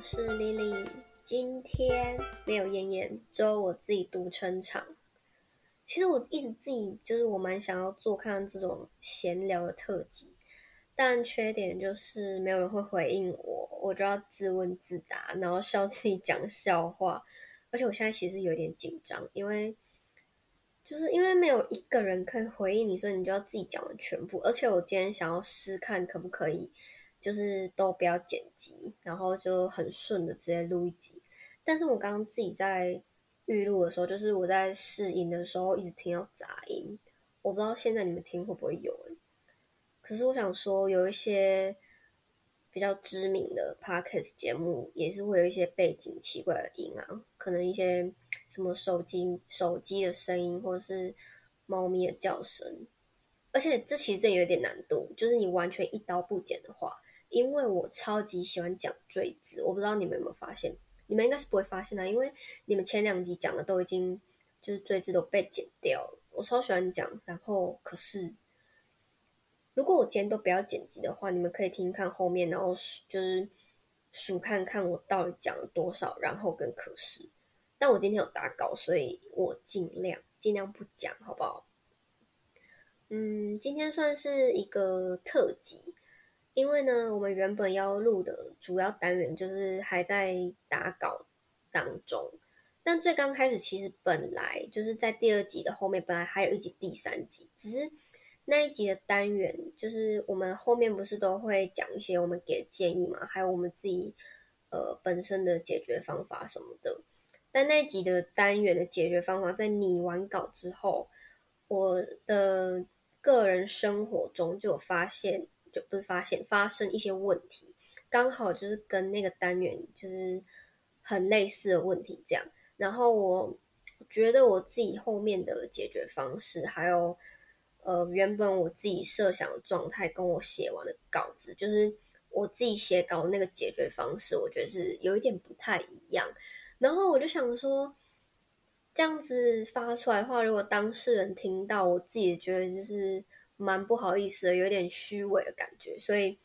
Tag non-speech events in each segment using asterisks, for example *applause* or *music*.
是 Lily，今天没有燕燕，只有我自己独撑场。其实我一直自己就是我蛮想要做看这种闲聊的特辑，但缺点就是没有人会回应我，我就要自问自答，然后笑自己讲笑话。而且我现在其实有点紧张，因为就是因为没有一个人可以回应你，所以你就要自己讲完全部。而且我今天想要试看可不可以。就是都不要剪辑，然后就很顺的直接录一集。但是我刚刚自己在预录的时候，就是我在试音的时候，一直听到杂音。我不知道现在你们听会不会有？可是我想说，有一些比较知名的 podcast 节目，也是会有一些背景奇怪的音啊，可能一些什么手机手机的声音，或者是猫咪的叫声。而且这其实真有点难度，就是你完全一刀不剪的话。因为我超级喜欢讲赘字，我不知道你们有没有发现，你们应该是不会发现的，因为你们前两集讲的都已经就是赘字都被剪掉了。我超喜欢讲，然后可是如果我今天都不要剪辑的话，你们可以听听看后面，然后就是数看看我到底讲了多少，然后跟可是。但我今天有打稿，所以我尽量尽量不讲，好不好？嗯，今天算是一个特辑。因为呢，我们原本要录的主要单元就是还在打稿当中，但最刚开始其实本来就是在第二集的后面，本来还有一集第三集，只是那一集的单元就是我们后面不是都会讲一些我们给的建议嘛，还有我们自己呃本身的解决方法什么的。但那一集的单元的解决方法在拟完稿之后，我的个人生活中就有发现。就不是发现发生一些问题，刚好就是跟那个单元就是很类似的问题这样。然后我觉得我自己后面的解决方式，还有呃原本我自己设想的状态，跟我写完的稿子，就是我自己写稿那个解决方式，我觉得是有一点不太一样。然后我就想说，这样子发出来的话，如果当事人听到，我自己觉得就是。蛮不好意思的，有点虚伪的感觉，所以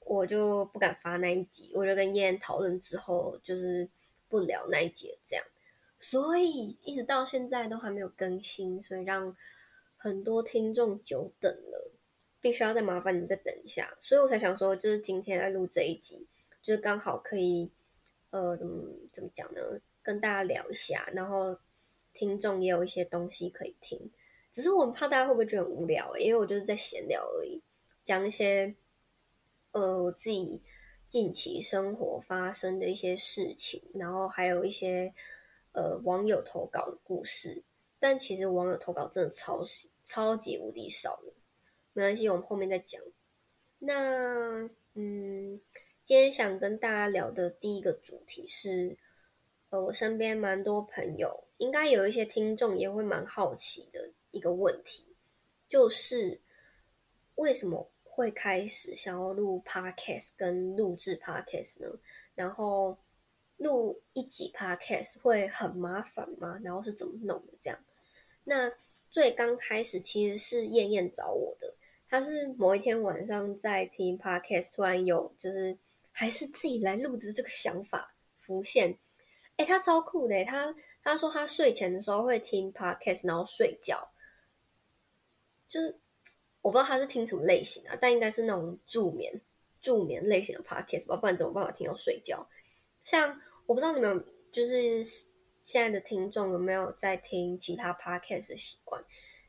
我就不敢发那一集。我就跟燕讨论之后，就是不聊那一集这样，所以一直到现在都还没有更新，所以让很多听众久等了，必须要再麻烦你再等一下。所以我才想说，就是今天来录这一集，就是刚好可以，呃，怎么怎么讲呢？跟大家聊一下，然后听众也有一些东西可以听。只是我们怕大家会不会觉得很无聊，因为我就是在闲聊而已，讲一些呃我自己近期生活发生的一些事情，然后还有一些呃网友投稿的故事。但其实网友投稿真的超级超级无敌少的，没关系，我们后面再讲。那嗯，今天想跟大家聊的第一个主题是，呃，我身边蛮多朋友，应该有一些听众也会蛮好奇的。一个问题就是为什么会开始想要录 podcast 跟录制 podcast 呢？然后录一集 podcast 会很麻烦吗？然后是怎么弄的？这样，那最刚开始其实是燕燕找我的，他是某一天晚上在听 podcast，突然有就是还是自己来录制这个想法浮现。诶，他超酷的，他他说他睡前的时候会听 podcast，然后睡觉。就是我不知道他是听什么类型的，但应该是那种助眠、助眠类型的 podcast 吧，不然怎么办法听到睡觉？像我不知道你们就是现在的听众有没有在听其他 podcast 的习惯？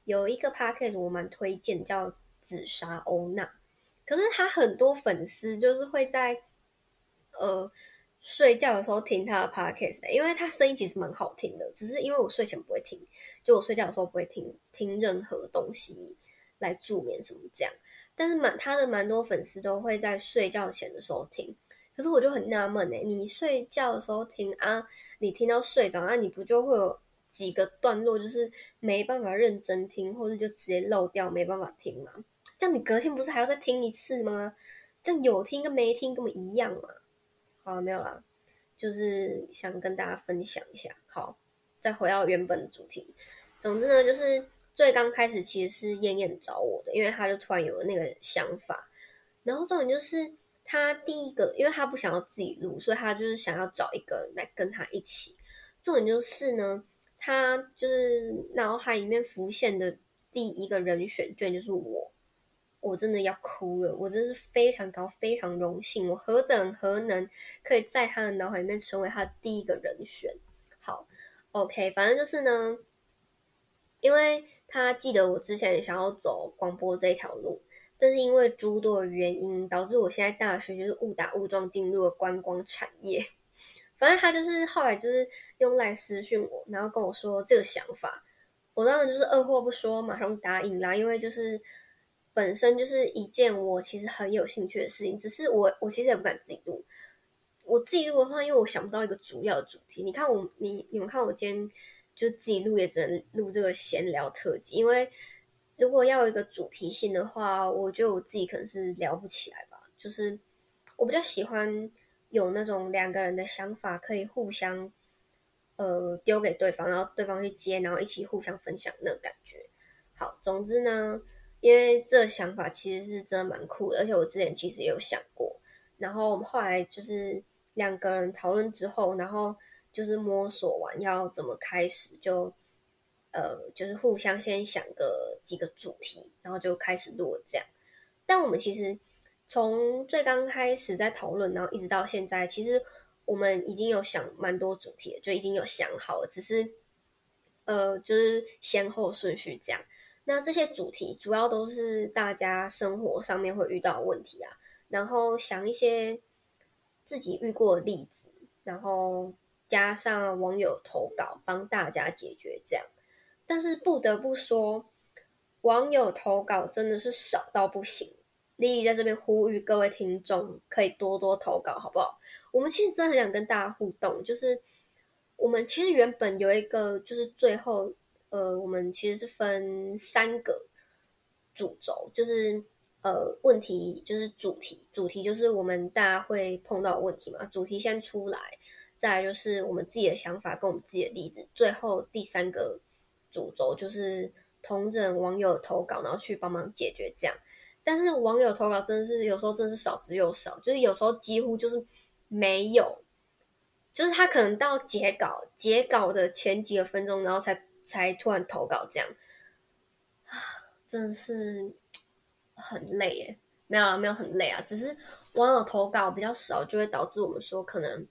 有一个 podcast 我蛮推荐，叫紫砂欧娜，可是他很多粉丝就是会在呃睡觉的时候听他的 podcast，因为他声音其实蛮好听的，只是因为我睡前不会听，就我睡觉的时候不会听听任何东西。来助眠什么这样，但是蛮他的蛮多粉丝都会在睡觉前的时候听，可是我就很纳闷哎，你睡觉的时候听啊，你听到睡着，啊你不就会有几个段落就是没办法认真听，或者就直接漏掉没办法听吗？这样你隔天不是还要再听一次吗？这样有听跟没听根本一样嘛。好了，没有啦，就是想跟大家分享一下。好，再回到原本的主题，总之呢就是。最刚开始其实是燕燕找我的，因为他就突然有了那个想法，然后重点就是他第一个，因为他不想要自己录，所以他就是想要找一个人来跟他一起。重点就是呢，他就是脑海里面浮现的第一个人选，卷就是我。我真的要哭了，我真是非常高，非常荣幸，我何等何能可以在他的脑海里面成为他的第一个人选。好，OK，反正就是呢，因为他记得我之前也想要走广播这条路，但是因为诸多的原因，导致我现在大学就是误打误撞进入了观光产业。反正他就是后来就是用赖私讯我，然后跟我说这个想法，我当然就是二话不说，马上答应啦，因为就是。本身就是一件我其实很有兴趣的事情，只是我我其实也不敢自己录。我自己录的话，因为我想不到一个主要的主题。你看我，你你们看我今天就自己录，也只能录这个闲聊特辑。因为如果要有一个主题性的话，我觉得我自己可能是聊不起来吧。就是我比较喜欢有那种两个人的想法可以互相呃丢给对方，然后对方去接，然后一起互相分享那感觉。好，总之呢。因为这想法其实是真的蛮酷的，而且我之前其实也有想过。然后我们后来就是两个人讨论之后，然后就是摸索完要怎么开始，就呃就是互相先想个几个主题，然后就开始录这样。但我们其实从最刚开始在讨论，然后一直到现在，其实我们已经有想蛮多主题，就已经有想好了，只是呃就是先后顺序这样。那这些主题主要都是大家生活上面会遇到的问题啊，然后想一些自己遇过的例子，然后加上网友投稿帮大家解决这样。但是不得不说，网友投稿真的是少到不行。丽丽在这边呼吁各位听众可以多多投稿，好不好？我们其实真的很想跟大家互动，就是我们其实原本有一个就是最后。呃，我们其实是分三个主轴，就是呃问题，就是主题，主题就是我们大家会碰到的问题嘛。主题先出来，再就是我们自己的想法跟我们自己的例子，最后第三个主轴就是同整网友投稿，然后去帮忙解决这样。但是网友投稿真的是有时候真的是少之又少，就是有时候几乎就是没有，就是他可能到截稿截稿的前几个分钟，然后才。才突然投稿这样，真的是很累耶。没有了，没有很累啊，只是网友投稿比较少，就会导致我们说可能，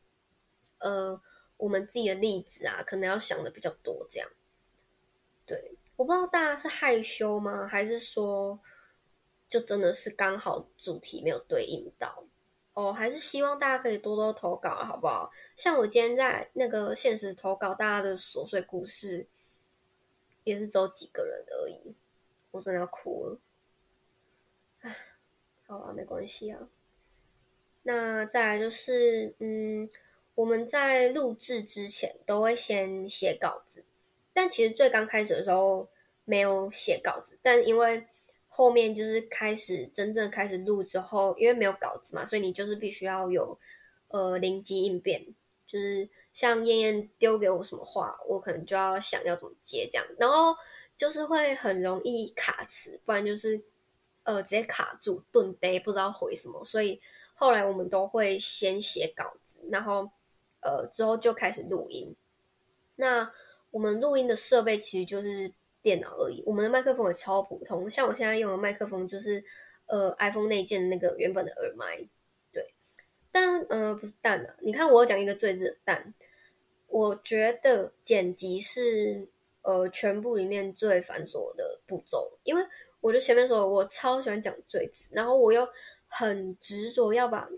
呃，我们自己的例子啊，可能要想的比较多这样。对，我不知道大家是害羞吗？还是说，就真的是刚好主题没有对应到？哦，还是希望大家可以多多投稿，好不好？像我今天在那个限时投稿大家的琐碎故事。也是只有几个人而已，我真的要哭了。唉，好啊，没关系啊。那再来就是，嗯，我们在录制之前都会先写稿子，但其实最刚开始的时候没有写稿子，但因为后面就是开始真正开始录之后，因为没有稿子嘛，所以你就是必须要有呃灵机应变，就是。像燕燕丢给我什么话，我可能就要想要怎么接这样，然后就是会很容易卡词，不然就是呃直接卡住顿呆，不知道回什么。所以后来我们都会先写稿子，然后呃之后就开始录音。那我们录音的设备其实就是电脑而已，我们的麦克风也超普通，像我现在用的麦克风就是呃 iPhone 内建的那个原本的耳麦。但呃不是但啊，你看我讲一个最字的但，我觉得剪辑是呃全部里面最繁琐的步骤，因为我就前面说我超喜欢讲最字，然后我又很执着要把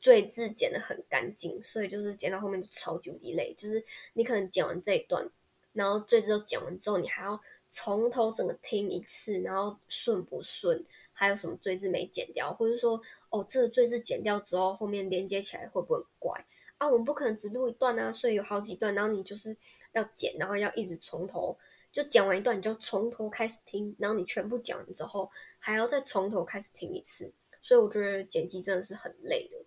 最字剪得很干净，所以就是剪到后面就超级无敌累，就是你可能剪完这一段，然后最字都剪完之后，你还要从头整个听一次，然后顺不顺，还有什么赘字没剪掉，或者说。哦，这个赘字剪掉之后，后面连接起来会不会很怪啊？我们不可能只录一段啊，所以有好几段，然后你就是要剪，然后要一直从头就剪完一段，你就从头开始听，然后你全部讲完之后，还要再从头开始听一次，所以我觉得剪辑真的是很累的。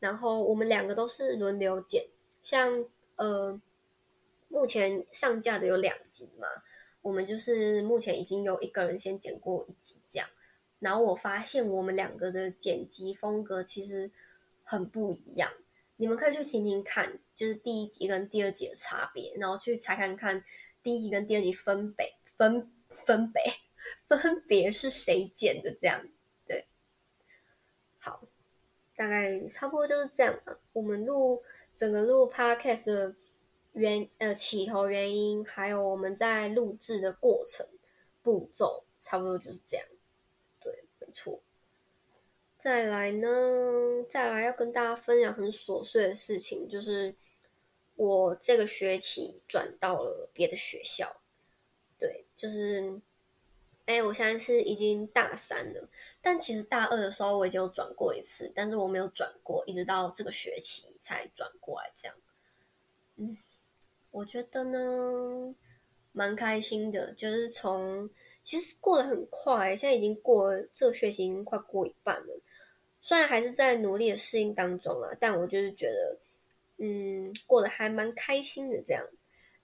然后我们两个都是轮流剪，像呃，目前上架的有两集嘛，我们就是目前已经有一个人先剪过一集这样。然后我发现我们两个的剪辑风格其实很不一样。你们可以去听听看，就是第一集跟第二集的差别，然后去查看看第一集跟第二集分别分分别 *laughs* 分别是谁剪的这样。对，好，大概差不多就是这样了。我们录整个录 podcast 的原呃起头原因，还有我们在录制的过程步骤，差不多就是这样。再来呢，再来要跟大家分享很琐碎的事情，就是我这个学期转到了别的学校。对，就是，哎，我现在是已经大三了，但其实大二的时候我已经有转过一次，但是我没有转过，一直到这个学期才转过来这样。嗯，我觉得呢，蛮开心的，就是从其实过得很快，现在已经过了，这个学期已经快过一半了。虽然还是在努力的适应当中啊，但我就是觉得，嗯，过得还蛮开心的这样。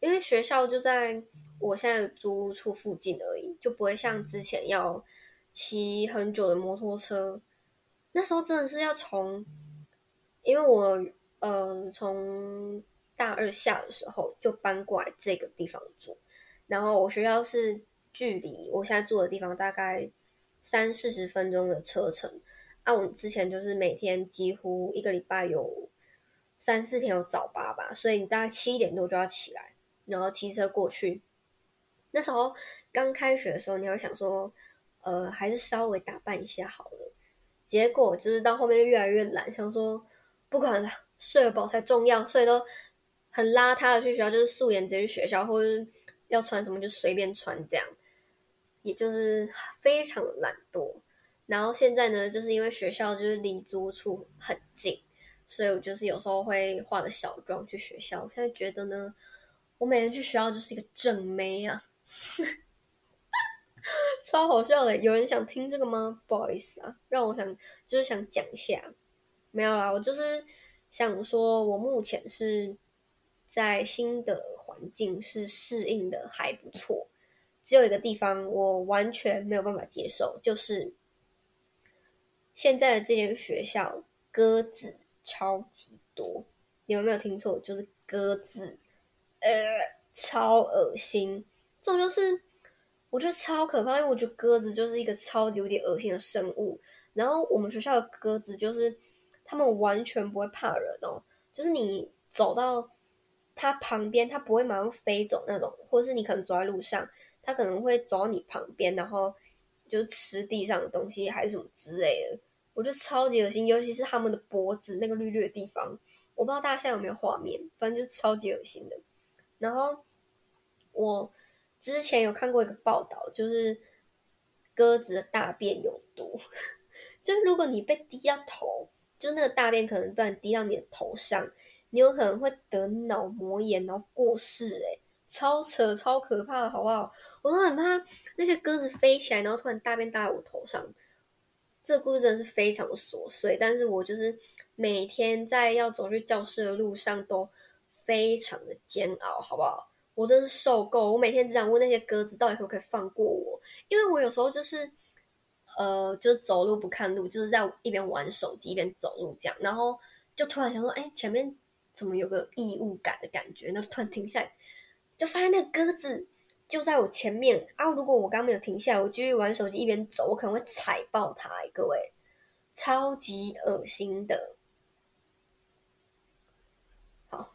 因为学校就在我现在租屋处附近而已，就不会像之前要骑很久的摩托车。那时候真的是要从，因为我呃从大二下的时候就搬过来这个地方住，然后我学校是距离我现在住的地方大概三四十分钟的车程。啊，我之前就是每天几乎一个礼拜有三四天有早八吧，所以你大概七点多就要起来，然后骑车过去。那时候刚开学的时候，你会想说，呃，还是稍微打扮一下好了。结果就是到后面越来越懒，想说不管了，睡得饱才重要，所以都很邋遢的去学校，就是素颜直接去学校，或者要穿什么就随便穿这样，也就是非常懒惰。然后现在呢，就是因为学校就是离租处很近，所以我就是有时候会化个小妆去学校。我现在觉得呢，我每天去学校就是一个正妹啊，*laughs* 超好笑的。有人想听这个吗？不好意思啊，让我想就是想讲一下，没有啦，我就是想说，我目前是在新的环境是适应的还不错，只有一个地方我完全没有办法接受，就是。现在的这间学校鸽子超级多，你们没有听错，就是鸽子，呃，超恶心。这种就是我觉得超可怕，因为我觉得鸽子就是一个超级有点恶心的生物。然后我们学校的鸽子就是他们完全不会怕人哦，就是你走到它旁边，它不会马上飞走那种，或者是你可能走在路上，它可能会走到你旁边，然后。就吃地上的东西还是什么之类的，我觉得超级恶心，尤其是他们的脖子那个绿绿的地方，我不知道大家现在有没有画面，反正就是超级恶心的。然后我之前有看过一个报道，就是鸽子的大便有毒，*laughs* 就如果你被滴到头，就那个大便可能不然滴到你的头上，你有可能会得脑膜炎，然后过世，欸，超扯，超可怕的，好不好？我都很怕那些鸽子飞起来，然后突然大便搭在我头上。这个故事真的是非常的琐碎，但是我就是每天在要走去教室的路上都非常的煎熬，好不好？我真是受够，我每天只想问那些鸽子到底可不可以放过我，因为我有时候就是呃，就是走路不看路，就是在一边玩手机一边走路这样，然后就突然想说，哎，前面怎么有个异物感的感觉？那突然停下来。就发现那个鸽子就在我前面啊！如果我刚刚没有停下来，我继续玩手机一边走，我可能会踩爆它，各位，超级恶心的。好，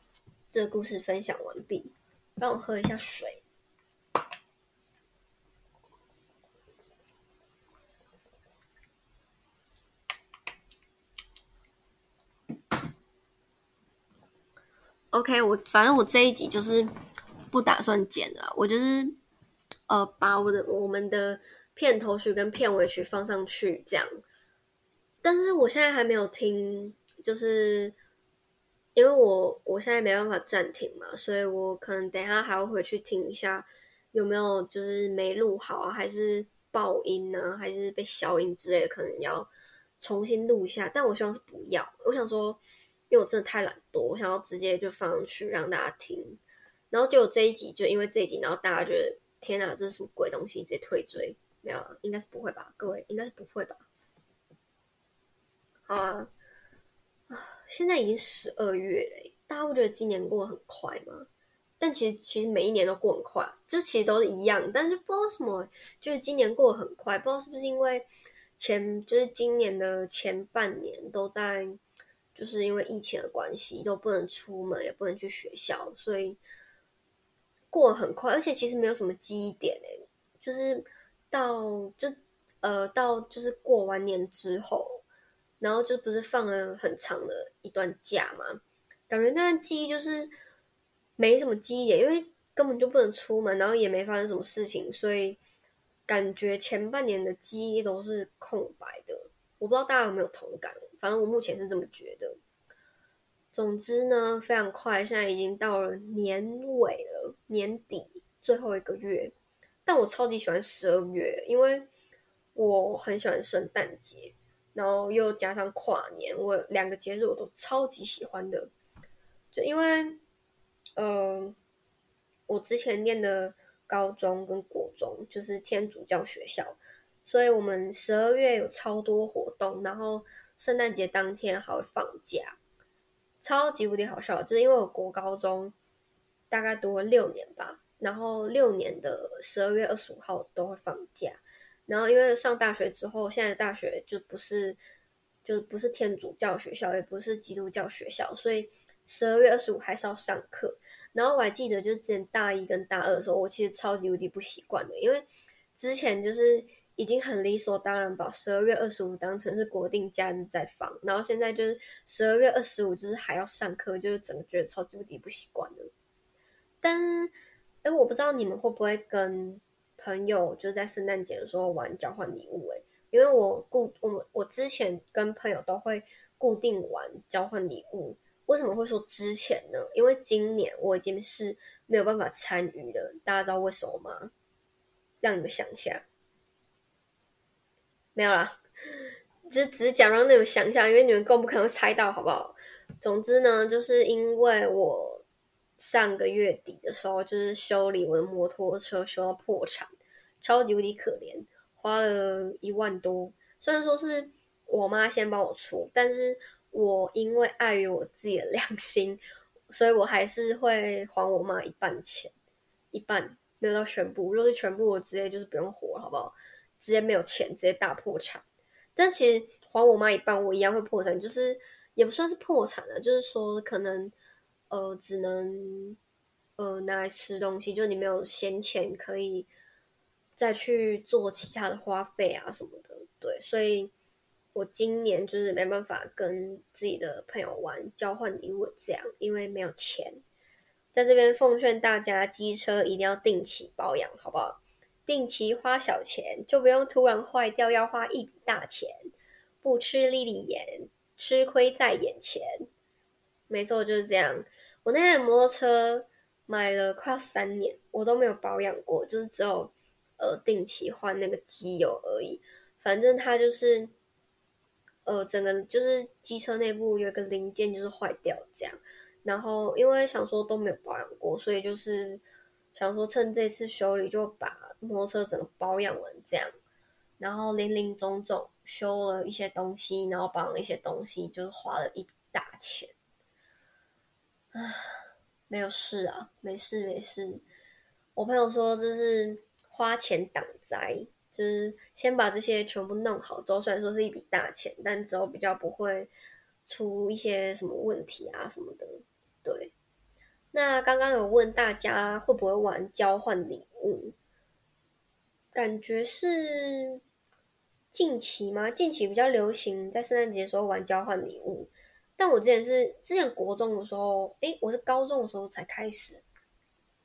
这个故事分享完毕，让我喝一下水。OK，我反正我这一集就是。不打算剪了，我就是呃把我的我们的片头曲跟片尾曲放上去这样，但是我现在还没有听，就是因为我我现在没办法暂停嘛，所以我可能等一下还要回去听一下有没有就是没录好啊，还是爆音呢，还是被消音之类的，可能要重新录一下。但我希望是不要，我想说，因为我真的太懒惰，我想要直接就放上去让大家听。然后就这一集，就因为这一集，然后大家觉得天哪，这是什么鬼东西？直接退追？没有啊，应该是不会吧？各位应该是不会吧？好啊，啊，现在已经十二月了，大家不觉得今年过得很快吗？但其实其实每一年都过很快，就其实都是一样，但是不知道什么，就是今年过得很快，不知道是不是因为前就是今年的前半年都在，就是因为疫情的关系都不能出门，也不能去学校，所以过很快，而且其实没有什么记忆点诶，就是到就呃到就是过完年之后，然后就不是放了很长的一段假嘛，感觉那段记忆就是。没什么记忆点，因为根本就不能出门，然后也没发生什么事情，所以感觉前半年的记忆都是空白的。我不知道大家有没有同感，反正我目前是这么觉得。总之呢，非常快，现在已经到了年尾了，年底最后一个月。但我超级喜欢十二月，因为我很喜欢圣诞节，然后又加上跨年，我两个节日我都超级喜欢的，就因为。呃，我之前念的高中跟国中就是天主教学校，所以我们十二月有超多活动，然后圣诞节当天还会放假，超级无敌好笑。就是因为我国高中大概读了六年吧，然后六年的十二月二十五号都会放假，然后因为上大学之后，现在大学就不是就不是天主教学校，也不是基督教学校，所以。十二月二十五还是要上课，然后我还记得，就是之前大一跟大二的时候，我其实超级无敌不习惯的，因为之前就是已经很理所当然把十二月二十五当成是国定假日在放，然后现在就是十二月二十五就是还要上课，就是整个觉得超级无敌不习惯的。但，哎，我不知道你们会不会跟朋友就是在圣诞节的时候玩交换礼物，哎，因为我固我们我之前跟朋友都会固定玩交换礼物。为什么会说之前呢？因为今年我已经是没有办法参与了。大家知道为什么吗？让你们想一下。没有啦，就只是讲让你们想一下，因为你们更不可能猜到，好不好？总之呢，就是因为我上个月底的时候，就是修理我的摩托车，修到破产，超级无敌可怜，花了一万多。虽然说是我妈先帮我出，但是。我因为碍于我自己的良心，所以我还是会还我妈一半钱，一半没有到全部。如果是全部，我直接就是不用活了，好不好？直接没有钱，直接大破产。但其实还我妈一半，我一样会破产，就是也不算是破产了，就是说可能呃只能呃拿来吃东西，就你没有闲钱可以再去做其他的花费啊什么的，对，所以。我今年就是没办法跟自己的朋友玩交换礼物这样，因为没有钱。在这边奉劝大家，机车一定要定期保养，好不好？定期花小钱，就不用突然坏掉要花一笔大钱。不吃粒粒盐，吃亏在眼前。没错，就是这样。我那台摩托车买了快要三年，我都没有保养过，就是只有呃定期换那个机油而已。反正它就是。呃，整个就是机车内部有一个零件就是坏掉这样，然后因为想说都没有保养过，所以就是想说趁这次修理就把摩托车整个保养完这样，然后林林总总修了一些东西，然后保养了一些东西，就是花了一笔大钱。啊，没有事啊，没事没事。我朋友说这是花钱挡灾。就是先把这些全部弄好之后，虽然说是一笔大钱，但之后比较不会出一些什么问题啊什么的。对，那刚刚有问大家会不会玩交换礼物，感觉是近期吗？近期比较流行在圣诞节的时候玩交换礼物，但我之前是之前国中的时候，诶，我是高中的时候才开始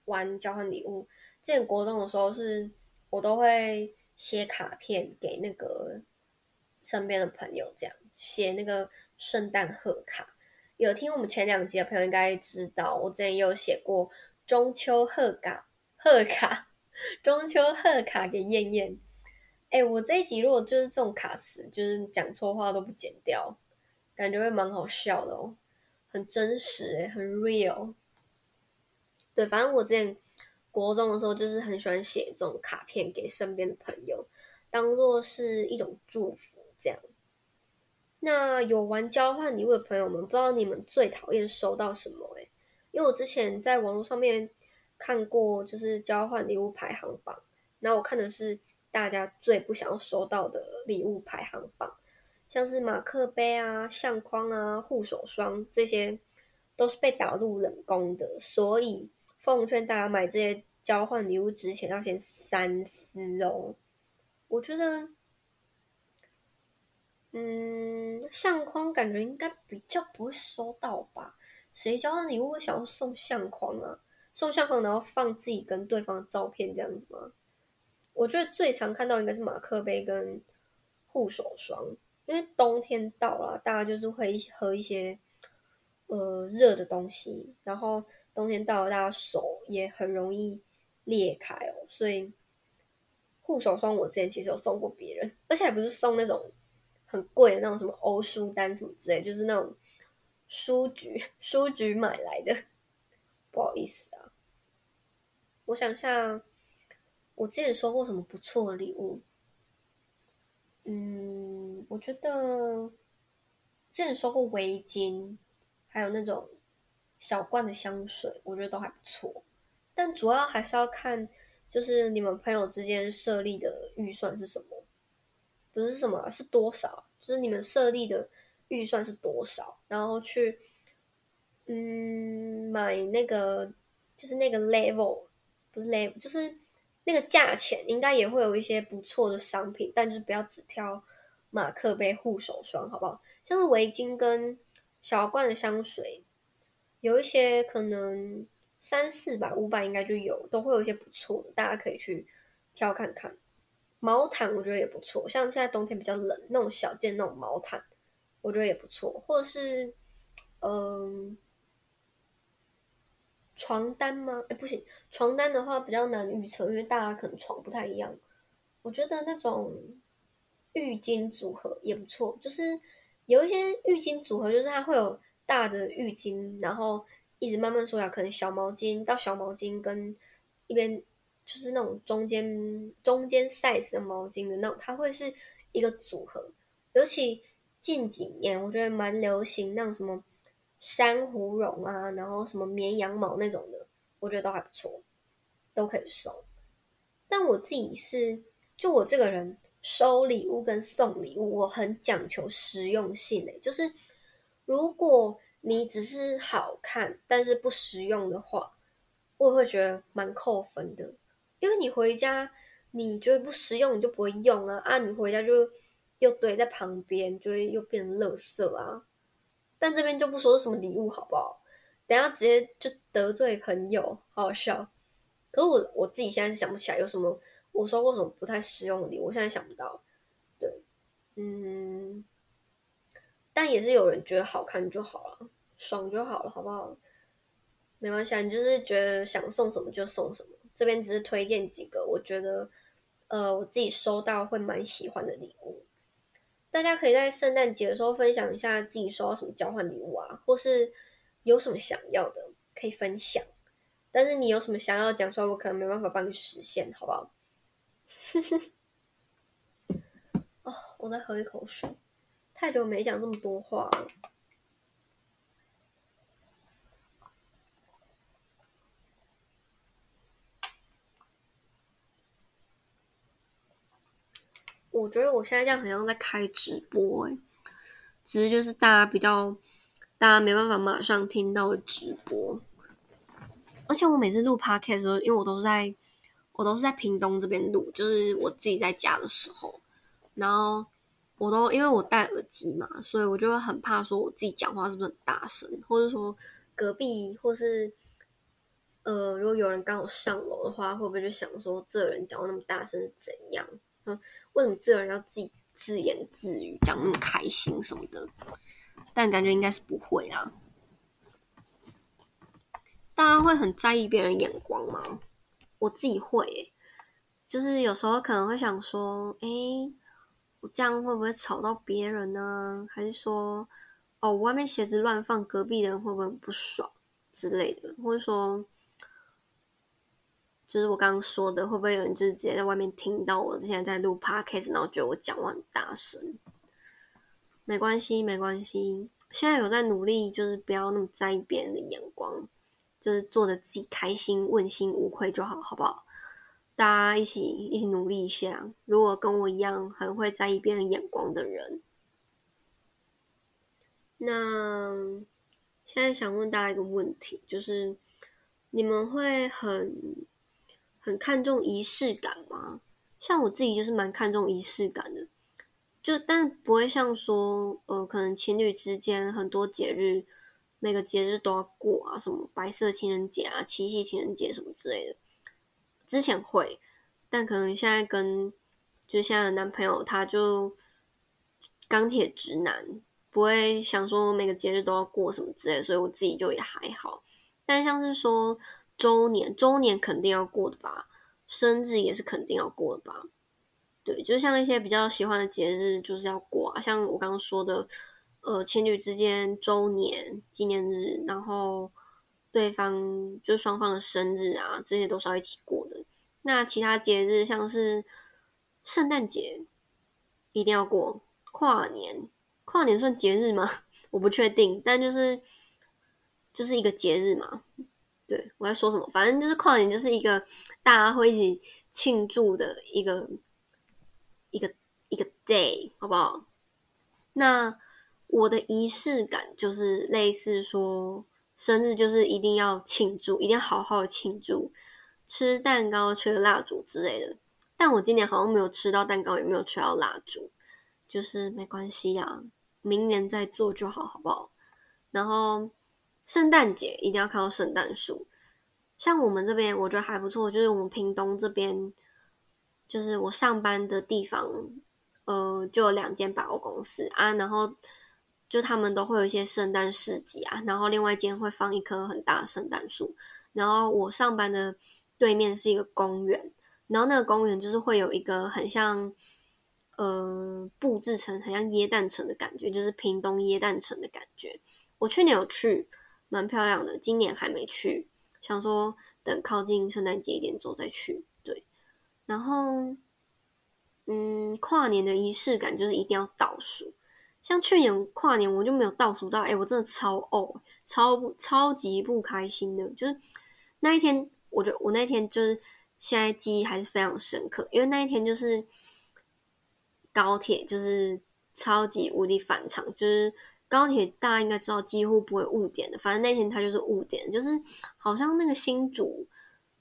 玩交换礼物。之前国中的时候是我都会。写卡片给那个身边的朋友，这样写那个圣诞贺卡。有听我们前两集的朋友应该知道，我之前有写过中秋贺卡，贺卡，中秋贺卡给燕燕。哎，我这一集如果就是这种卡词，就是讲错话都不剪掉，感觉会蛮好笑的哦，很真实，很 real。对，反正我之前。国中的时候，就是很喜欢写这种卡片给身边的朋友，当做是一种祝福，这样。那有玩交换礼物的朋友们，不知道你们最讨厌收到什么？诶，因为我之前在网络上面看过，就是交换礼物排行榜，那我看的是大家最不想要收到的礼物排行榜，像是马克杯啊、相框啊、护手霜这些，都是被打入冷宫的，所以奉劝大家买这些交换礼物之前要先三思哦。我觉得。嗯，相框感觉应该比较不会收到吧？谁交换礼物会想要送相框啊？送相框然后放自己跟对方的照片这样子吗？我觉得最常看到应该是马克杯跟护手霜，因为冬天到了，大家就是会喝一些呃热的东西，然后冬天到了，大家手也很容易裂开哦，所以护手霜我之前其实有送过别人，而且还不是送那种。很贵的那种什么欧舒丹什么之类，就是那种书局书局买来的，不好意思啊。我想一下，我之前收过什么不错的礼物？嗯，我觉得之前收过围巾，还有那种小罐的香水，我觉得都还不错。但主要还是要看，就是你们朋友之间设立的预算是什么。不是什么，是多少？就是你们设立的预算是多少，然后去，嗯，买那个，就是那个 level，不是 level，就是那个价钱，应该也会有一些不错的商品，但就是不要只挑马克杯、护手霜，好不好？像是围巾跟小罐的香水，有一些可能三四百、五百应该就有，都会有一些不错的，大家可以去挑看看。毛毯我觉得也不错，像现在冬天比较冷，那种小件那种毛毯，我觉得也不错。或者是，嗯，床单吗？哎，不行，床单的话比较难预测，因为大家可能床不太一样。我觉得那种浴巾组合也不错，就是有一些浴巾组合，就是它会有大的浴巾，然后一直慢慢缩小，可能小毛巾到小毛巾跟一边。就是那种中间中间 size 的毛巾的那种，它会是一个组合。尤其近几年，我觉得蛮流行那种什么珊瑚绒啊，然后什么绵羊毛那种的，我觉得都还不错，都可以送。但我自己是，就我这个人收礼物跟送礼物，我很讲求实用性诶。就是如果你只是好看，但是不实用的话，我会觉得蛮扣分的。因为你回家，你觉得不实用，你就不会用啊啊！你回家就又堆在旁边，就会又变成垃圾啊。但这边就不说是什么礼物，好不好？等下直接就得罪朋友，好好笑。可是我我自己现在是想不起来有什么我收过什么不太实用的礼物，我现在想不到。对，嗯，但也是有人觉得好看就好了，爽就好了，好不好？没关系啊，你就是觉得想送什么就送什么。这边只是推荐几个，我觉得，呃，我自己收到会蛮喜欢的礼物。大家可以在圣诞节的时候分享一下自己收到什么交换礼物啊，或是有什么想要的可以分享。但是你有什么想要讲出来，我可能没办法帮你实现，好不好？*laughs* 哦，我再喝一口水，太久没讲这么多话了。我觉得我现在这样很像在开直播诶，只是就是大家比较，大家没办法马上听到的直播。而且我每次录 podcast 的时候，因为我都是在，我都是在屏东这边录，就是我自己在家的时候，然后我都因为我戴耳机嘛，所以我就会很怕说我自己讲话是不是很大声，或者说隔壁或是呃，如果有人刚好上楼的话，会不会就想说这人讲话那么大声是怎样？嗯，为什么这个人要自己自言自语讲那么开心什么的？但感觉应该是不会啊。大家会很在意别人眼光吗？我自己会欸，就是有时候可能会想说，诶，我这样会不会吵到别人呢？还是说，哦，我外面鞋子乱放，隔壁的人会不会很不爽之类的？或者说。就是我刚刚说的，会不会有人就是直接在外面听到我之前在录 podcast，然后觉得我讲话很大声？没关系，没关系。现在有在努力，就是不要那么在意别人的眼光，就是做的自己开心、问心无愧就好，好不好？大家一起一起努力一下。如果跟我一样很会在意别人眼光的人，那现在想问大家一个问题，就是你们会很很看重仪式感吗？像我自己就是蛮看重仪式感的。就但不会像说，呃，可能情侣之间很多节日，每个节日都要过啊，什么白色情人节啊、七夕情人节什么之类的。之前会，但可能现在跟就现在的男朋友，他就钢铁直男，不会想说每个节日都要过什么之类，所以我自己就也还好。但像是说周年，周年肯定要过的吧，生日也是肯定要过的吧。对，就像一些比较喜欢的节日，就是要过啊，像我刚刚说的，呃，情侣之间周年纪念日，然后对方就双方的生日啊，这些都是要一起过的。那其他节日像是圣诞节一定要过，跨年，跨年算节日吗？*laughs* 我不确定，但就是就是一个节日嘛。对，我在说什么？反正就是跨年就是一个大家会一起庆祝的一个。一个一个 day 好不好？那我的仪式感就是类似说，生日就是一定要庆祝，一定要好好的庆祝，吃蛋糕、吹个蜡烛之类的。但我今年好像没有吃到蛋糕，也没有吹到蜡烛，就是没关系呀，明年再做就好，好不好？然后圣诞节一定要看到圣诞树，像我们这边我觉得还不错，就是我们屏东这边。就是我上班的地方，呃，就有两间百货公司啊，然后就他们都会有一些圣诞市集啊，然后另外一间会放一棵很大的圣诞树，然后我上班的对面是一个公园，然后那个公园就是会有一个很像，呃，布置成很像耶诞城的感觉，就是屏东耶诞城的感觉。我去年有去，蛮漂亮的，今年还没去，想说等靠近圣诞节一点之后再去。对然后，嗯，跨年的仪式感就是一定要倒数。像去年跨年我就没有倒数到，哎，我真的超哦，超超级不开心的。就是那一天，我就我那天就是现在记忆还是非常深刻，因为那一天就是高铁就是超级无敌反常，就是高铁大家应该知道几乎不会误点的，反正那天它就是误点，就是好像那个新竹。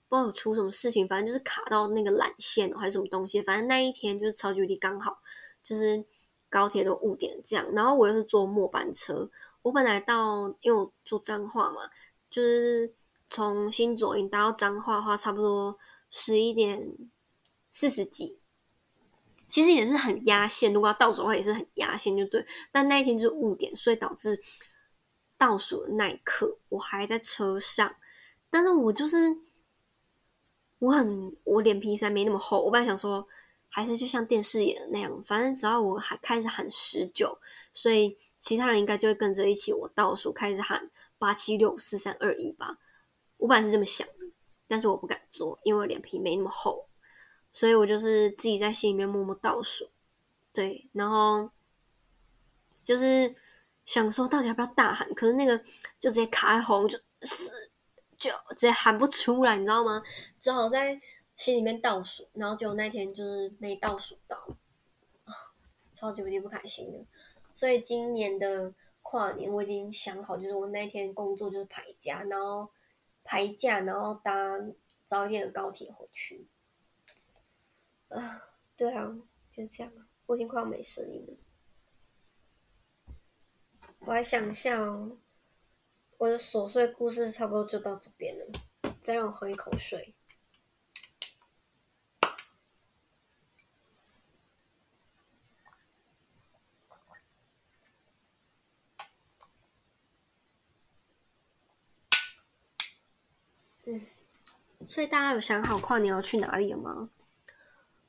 不知道出什么事情，反正就是卡到那个缆线还是什么东西，反正那一天就是超级无敌刚好，就是高铁都误点这样。然后我又是坐末班车，我本来到因为我住彰化嘛，就是从新左营搭到彰化的话，差不多十一点四十几，其实也是很压线。如果要倒数的话，也是很压线，就对。但那一天就是误点，所以导致倒数的那一刻，我还在车上，但是我就是。我很，我脸皮才没那么厚。我本来想说，还是就像电视演的那样，反正只要我还开始喊十九，所以其他人应该就会跟着一起我倒数开始喊八七六四三二一吧。我本来是这么想的，但是我不敢做，因为我脸皮没那么厚，所以我就是自己在心里面默默倒数。对，然后就是想说到底要不要大喊，可是那个就直接卡在喉，就是。就直接喊不出来，你知道吗？只好在心里面倒数，然后结果那天就是没倒数到，超级无敌不开心的。所以今年的跨年我已经想好，就是我那天工作就是排假，然后排假，然后搭早一点的高铁回去。啊，对啊，就是这样。我已经快要没声音了，我还想一下哦。我的琐碎故事差不多就到这边了，再让我喝一口水。嗯，所以大家有想好跨年要去哪里了吗？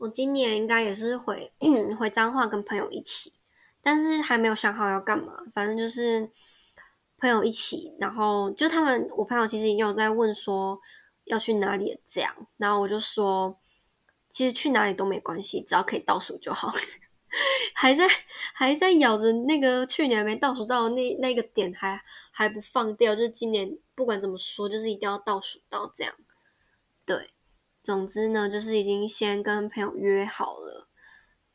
我今年应该也是回 *clears throat* 回彰化跟朋友一起，但是还没有想好要干嘛，反正就是。朋友一起，然后就他们，我朋友其实也有在问说要去哪里这样，然后我就说，其实去哪里都没关系，只要可以倒数就好。*laughs* 还在还在咬着那个去年没倒数到那那个点还还不放掉，就是今年不管怎么说，就是一定要倒数到这样。对，总之呢，就是已经先跟朋友约好了，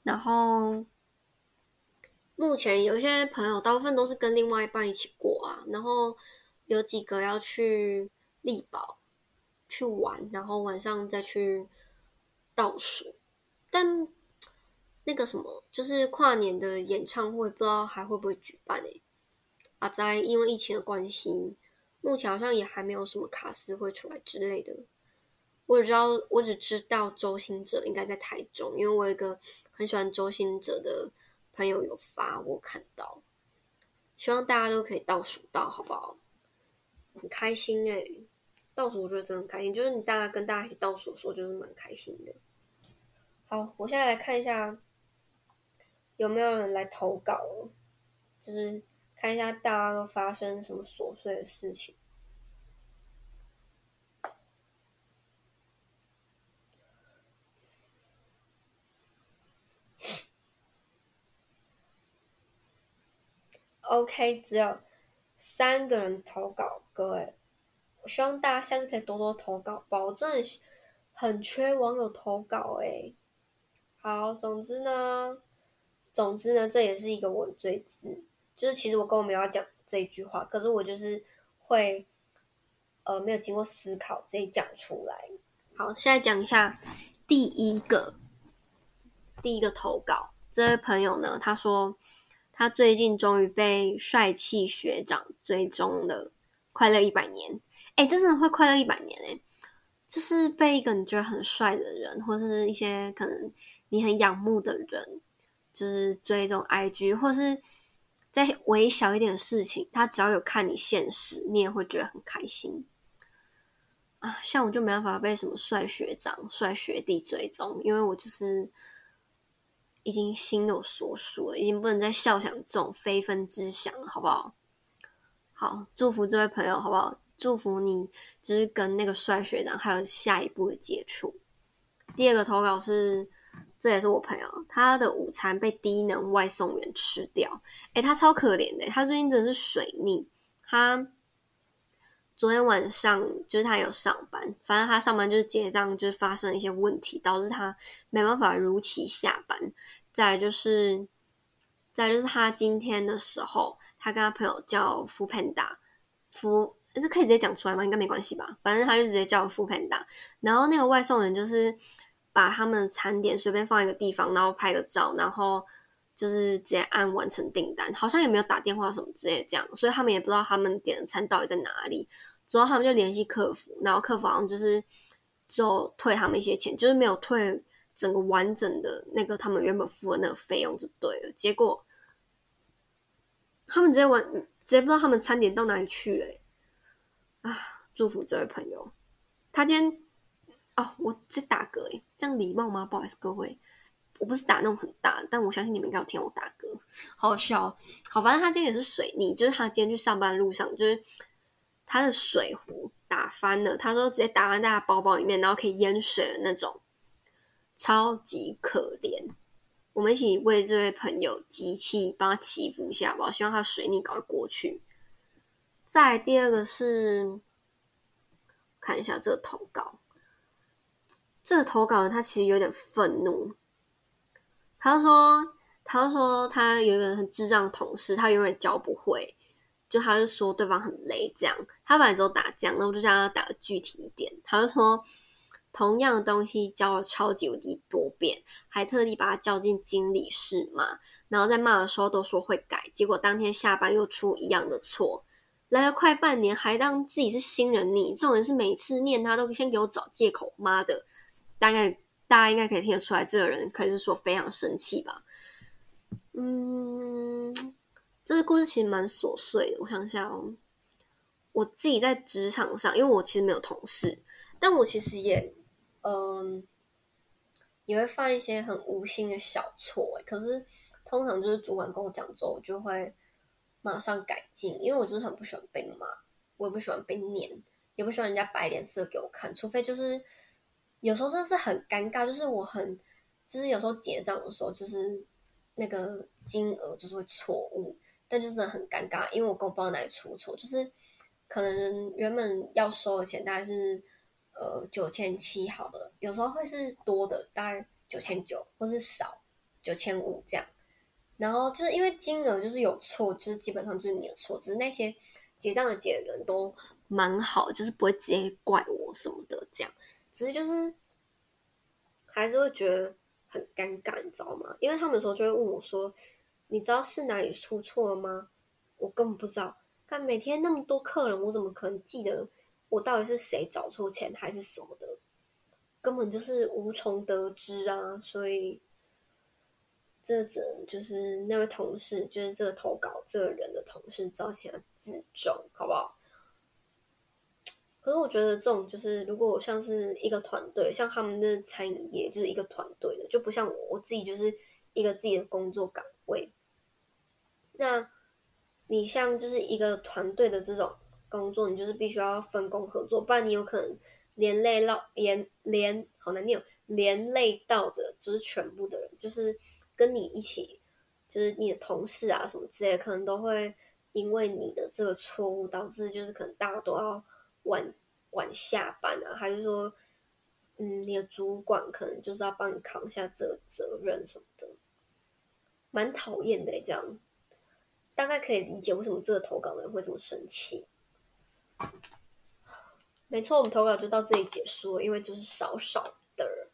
然后目前有一些朋友大部分都是跟另外一半一起过啊，然后有几个要去丽宝去玩，然后晚上再去倒数，但。那个什么，就是跨年的演唱会，不知道还会不会举办诶。阿哉因为疫情的关系，目前好像也还没有什么卡司会出来之类的。我只知道，我只知道周兴哲应该在台中，因为我有一个很喜欢周兴哲的朋友有发，我看到。希望大家都可以倒数到，好不好？很开心诶，倒数我觉得真的很开心，就是你大家跟大家一起倒数说，就是蛮开心的。好，我现在来看一下。有没有人来投稿？就是看一下大家都发生什么琐碎的事情。OK，只有三个人投稿，各位，我希望大家下次可以多多投稿，保证很缺网友投稿诶。好，总之呢。总之呢，这也是一个我最字，就是其实我根本没有要讲这句话，可是我就是会，呃，没有经过思考直接讲出来。好，现在讲一下第一个，第一个投稿，这位朋友呢，他说他最近终于被帅气学长追踪了，快乐一百年，哎，真的会快乐一百年哎，就是被一个你觉得很帅的人，或是一些可能你很仰慕的人。就是追踪 IG，或是再微小一点的事情，他只要有看你现实，你也会觉得很开心啊。像我就没办法被什么帅学长、帅学弟追踪，因为我就是已经心有所属了，已经不能再笑想这种非分之想了，好不好？好，祝福这位朋友，好不好？祝福你，就是跟那个帅学长还有下一步的接触。第二个投稿是。这也是我朋友，他的午餐被低能外送员吃掉，诶，他超可怜的，他最近真的是水逆。他昨天晚上就是他有上班，反正他上班就是结账，就是发生了一些问题，导致他没办法如期下班。再就是，再就是他今天的时候，他跟他朋友叫 foodpanda，福，这可以直接讲出来吗？应该没关系吧？反正他就直接叫 foodpanda，然后那个外送员就是。把他们的餐点随便放一个地方，然后拍个照，然后就是直接按完成订单，好像也没有打电话什么之类的这样，所以他们也不知道他们点的餐到底在哪里。之后他们就联系客服，然后客服好像就是就退他们一些钱，就是没有退整个完整的那个他们原本付的那个费用就对了。结果他们直接完，直接不知道他们餐点到哪里去了。啊，祝福这位朋友，他今天。哦，我在打嗝诶，这样礼貌吗？不好意思，各位，我不是打那种很大，但我相信你们应该有听我打嗝，好好笑哦。好，反正他今天也是水逆，就是他今天去上班的路上，就是他的水壶打翻了，他说直接打翻在他包包里面，然后可以淹水的那种，超级可怜。我们一起为这位朋友集气，帮他祈福一下吧，希望他水逆赶快过去。再第二个是看一下这个投稿。这个投稿人他其实有点愤怒，他就说：“他就说他有一个很智障的同事，他永远教不会，就他就说对方很雷，这样他本来只有打这样，那我就叫他打的具体一点。他就说同样的东西教了超级无敌多遍，还特地把他叫进经理室骂，然后在骂的时候都说会改，结果当天下班又出一样的错，来了快半年还当自己是新人你，这种人是每次念他都先给我找借口，妈的！”大概大家应该可以听得出来，这个人可以是说非常生气吧。嗯，这个故事其实蛮琐碎的。我想想哦，我自己在职场上，因为我其实没有同事，但我其实也嗯也会犯一些很无心的小错。可是通常就是主管跟我讲之后，我就会马上改进，因为我就是很不喜欢被骂，我也不喜欢被念，也不喜欢人家摆脸色给我看，除非就是。有时候真的是很尴尬，就是我很，就是有时候结账的时候，就是那个金额就是会错误，但就是很尴尬，因为我根本不知道哪里出错，就是可能原本要收的钱大概是呃九千七好了，有时候会是多的，大概九千九，或是少九千五这样。然后就是因为金额就是有错，就是基本上就是你的错，只是那些结账的结人都蛮好，就是不会直接怪我什么的这样，只是就是还是会觉得很尴尬，你知道吗？因为他们有时候就会问我说：“你知道是哪里出错了吗？”我根本不知道，但每天那么多客人，我怎么可能记得我到底是谁找错钱还是什么的？根本就是无从得知啊，所以。这只能就是那位同事，就是这个投稿这个人的同事，找起来自重，好不好？可是我觉得这种就是，如果像是一个团队，像他们的餐饮业就是一个团队的，就不像我，我自己就是一个自己的工作岗位。那你像就是一个团队的这种工作，你就是必须要分工合作，不然你有可能连累到连连好难念，连累到的就是全部的人，就是。跟你一起，就是你的同事啊什么之类，可能都会因为你的这个错误，导致就是可能大家都要晚晚下班啊，还是说，嗯，你的主管可能就是要帮你扛下这个责任什么的，蛮讨厌的这样，大概可以理解为什么这个投稿的人会这么生气。没错，我们投稿就到这里结束了，因为就是少少的人。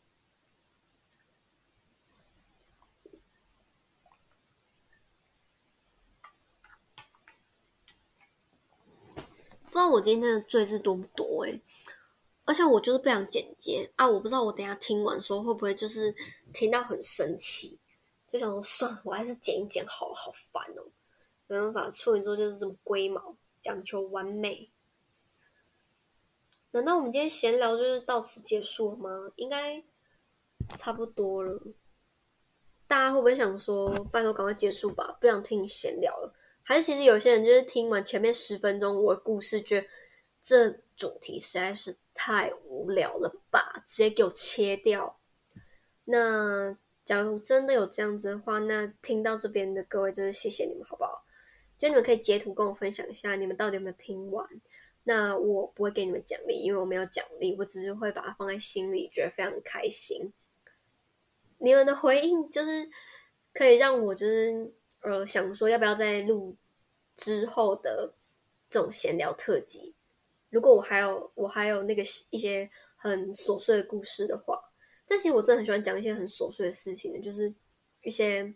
不知道我今天的罪字多不多诶、而且我就是不想剪接啊！我不知道我等下听完说会不会就是听到很生气，就想说算了，我还是剪一剪好了，好烦哦、没办法，处女座就是这么龟毛，讲求完美。难道我们今天闲聊就是到此结束吗？应该差不多了。大家会不会想说，拜托赶快结束吧，不想听你闲聊了？还是其实有些人就是听完前面十分钟我的故事，觉得这主题实在是太无聊了吧，直接给我切掉。那假如真的有这样子的话，那听到这边的各位就是谢谢你们，好不好？就你们可以截图跟我分享一下，你们到底有没有听完？那我不会给你们奖励，因为我没有奖励，我只是会把它放在心里，觉得非常开心。你们的回应就是可以让我就是。呃，想说要不要再录之后的这种闲聊特辑？如果我还有我还有那个一些很琐碎的故事的话，但其实我真的很喜欢讲一些很琐碎的事情，就是一些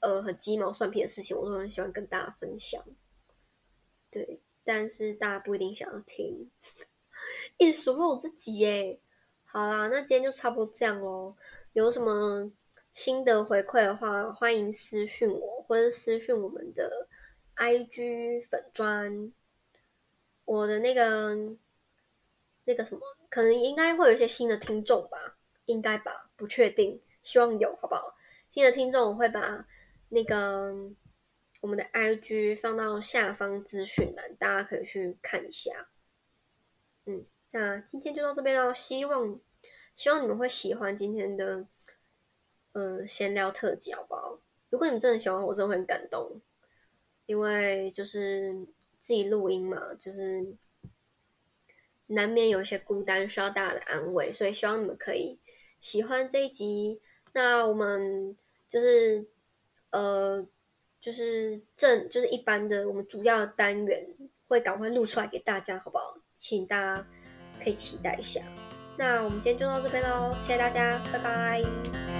呃很鸡毛蒜皮的事情，我都很喜欢跟大家分享。对，但是大家不一定想要听，*laughs* 一直数落我自己耶。好啦，那今天就差不多这样喽。有什么？新的回馈的话，欢迎私讯我，或者私讯我们的 IG 粉专。我的那个那个什么，可能应该会有一些新的听众吧，应该吧，不确定，希望有，好不好？新的听众我会把那个我们的 IG 放到下方资讯栏，大家可以去看一下。嗯，那今天就到这边喽，希望希望你们会喜欢今天的。嗯，闲聊特辑好不好？如果你们真的喜欢我，真的会很感动，因为就是自己录音嘛，就是难免有一些孤单，需要大家的安慰，所以希望你们可以喜欢这一集。那我们就是呃，就是正就是一般的，我们主要的单元会赶快录出来给大家，好不好？请大家可以期待一下。那我们今天就到这边喽，谢谢大家，拜拜。